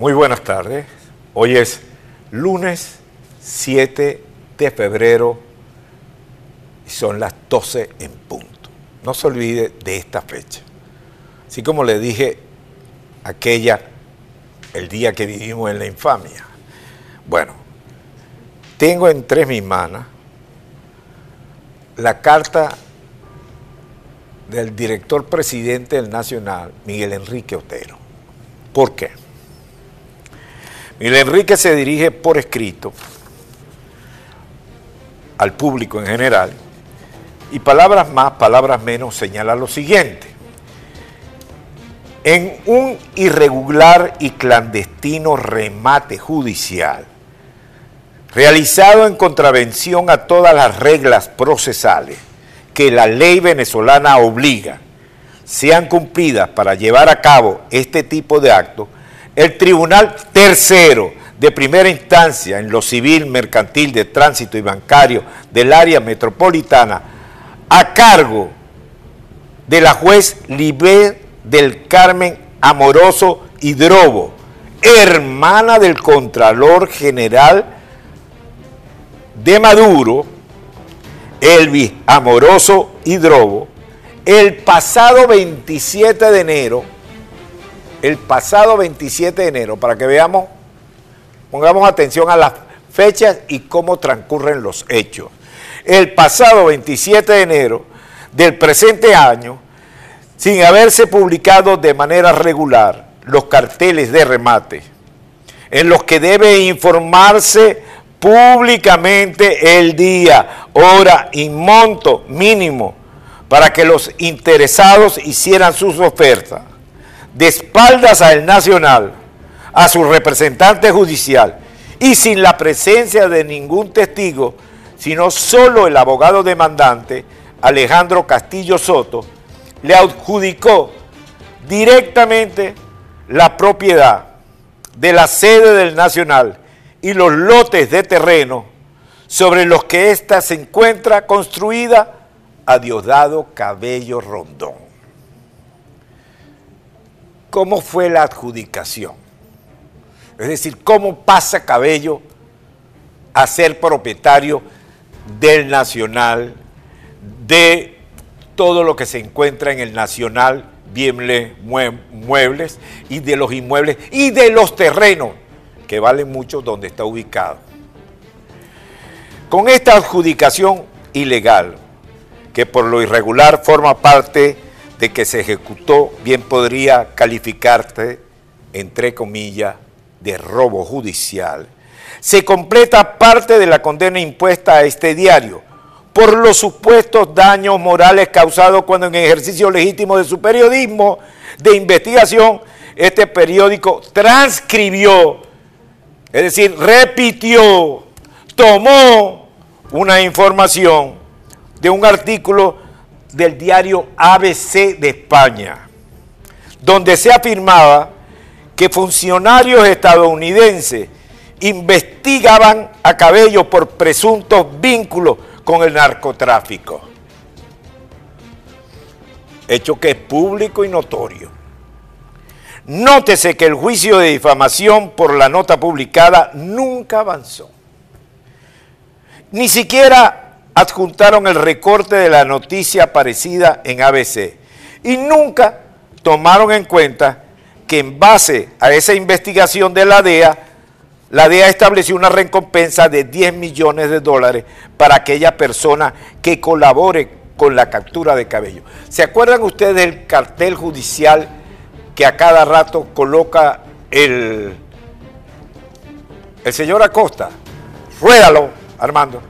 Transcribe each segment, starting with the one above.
Muy buenas tardes. Hoy es lunes 7 de febrero y son las 12 en punto. No se olvide de esta fecha. Así como le dije aquella, el día que vivimos en la infamia. Bueno, tengo entre mis manos la carta del director presidente del Nacional, Miguel Enrique Otero. ¿Por qué? Miguel Enrique se dirige por escrito al público en general y palabras más, palabras menos señala lo siguiente. En un irregular y clandestino remate judicial, realizado en contravención a todas las reglas procesales que la ley venezolana obliga, sean cumplidas para llevar a cabo este tipo de actos, el Tribunal Tercero de Primera Instancia en lo civil, mercantil, de tránsito y bancario del área metropolitana, a cargo de la juez Libé del Carmen Amoroso Hidrobo, hermana del Contralor General de Maduro, Elvis Amoroso Hidrobo, el pasado 27 de enero el pasado 27 de enero, para que veamos, pongamos atención a las fechas y cómo transcurren los hechos. El pasado 27 de enero del presente año, sin haberse publicado de manera regular los carteles de remate, en los que debe informarse públicamente el día, hora y monto mínimo para que los interesados hicieran sus ofertas de espaldas al Nacional, a su representante judicial y sin la presencia de ningún testigo, sino solo el abogado demandante, Alejandro Castillo Soto, le adjudicó directamente la propiedad de la sede del Nacional y los lotes de terreno sobre los que ésta se encuentra construida a Diosdado Cabello Rondón. ¿Cómo fue la adjudicación? Es decir, ¿cómo pasa Cabello a ser propietario del Nacional, de todo lo que se encuentra en el Nacional, Bienle Muebles, y de los inmuebles y de los terrenos, que valen mucho donde está ubicado? Con esta adjudicación ilegal, que por lo irregular forma parte de que se ejecutó, bien podría calificarte, entre comillas, de robo judicial, se completa parte de la condena impuesta a este diario por los supuestos daños morales causados cuando en ejercicio legítimo de su periodismo de investigación, este periódico transcribió, es decir, repitió, tomó una información de un artículo del diario ABC de España, donde se afirmaba que funcionarios estadounidenses investigaban a Cabello por presuntos vínculos con el narcotráfico. Hecho que es público y notorio. Nótese que el juicio de difamación por la nota publicada nunca avanzó. Ni siquiera adjuntaron el recorte de la noticia aparecida en ABC y nunca tomaron en cuenta que en base a esa investigación de la DEA, la DEA estableció una recompensa de 10 millones de dólares para aquella persona que colabore con la captura de cabello. ¿Se acuerdan ustedes del cartel judicial que a cada rato coloca el, el señor Acosta? Ruédalo, Armando.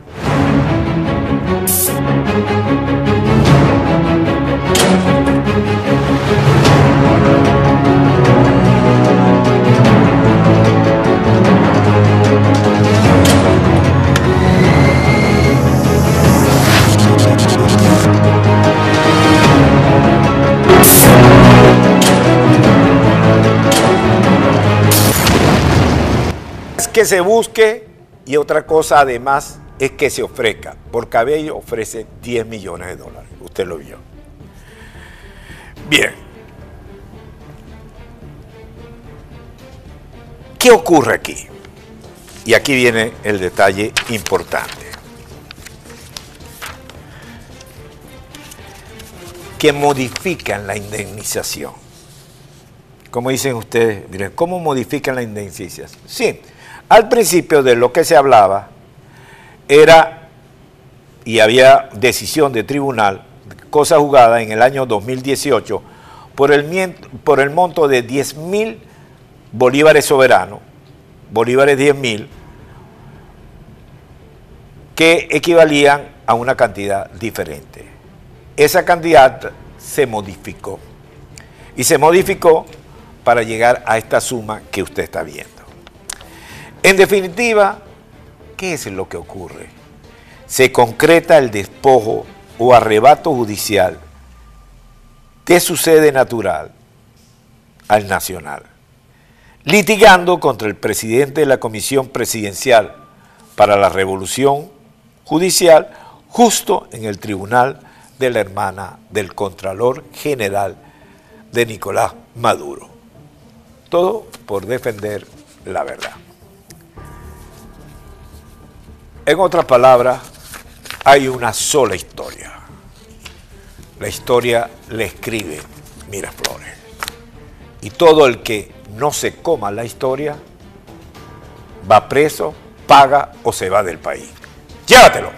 Que se busque y otra cosa además es que se ofrezca. Por cabello ofrece 10 millones de dólares. Usted lo vio. Bien. ¿Qué ocurre aquí? Y aquí viene el detalle importante. Que modifican la indemnización. Como dicen ustedes, miren, ¿cómo modifican la indemnización? Sí, al principio de lo que se hablaba era, y había decisión de tribunal, cosa jugada en el año 2018, por el, por el monto de 10 mil bolívares soberanos, bolívares 10 mil, que equivalían a una cantidad diferente. Esa cantidad se modificó. Y se modificó para llegar a esta suma que usted está viendo. En definitiva, ¿qué es lo que ocurre? Se concreta el despojo o arrebato judicial de su sede natural al nacional, litigando contra el presidente de la Comisión Presidencial para la Revolución Judicial justo en el tribunal de la hermana del Contralor General de Nicolás Maduro. Todo por defender la verdad. En otras palabras, hay una sola historia. La historia le escribe Miraflores. Y todo el que no se coma la historia va preso, paga o se va del país. Llévatelo.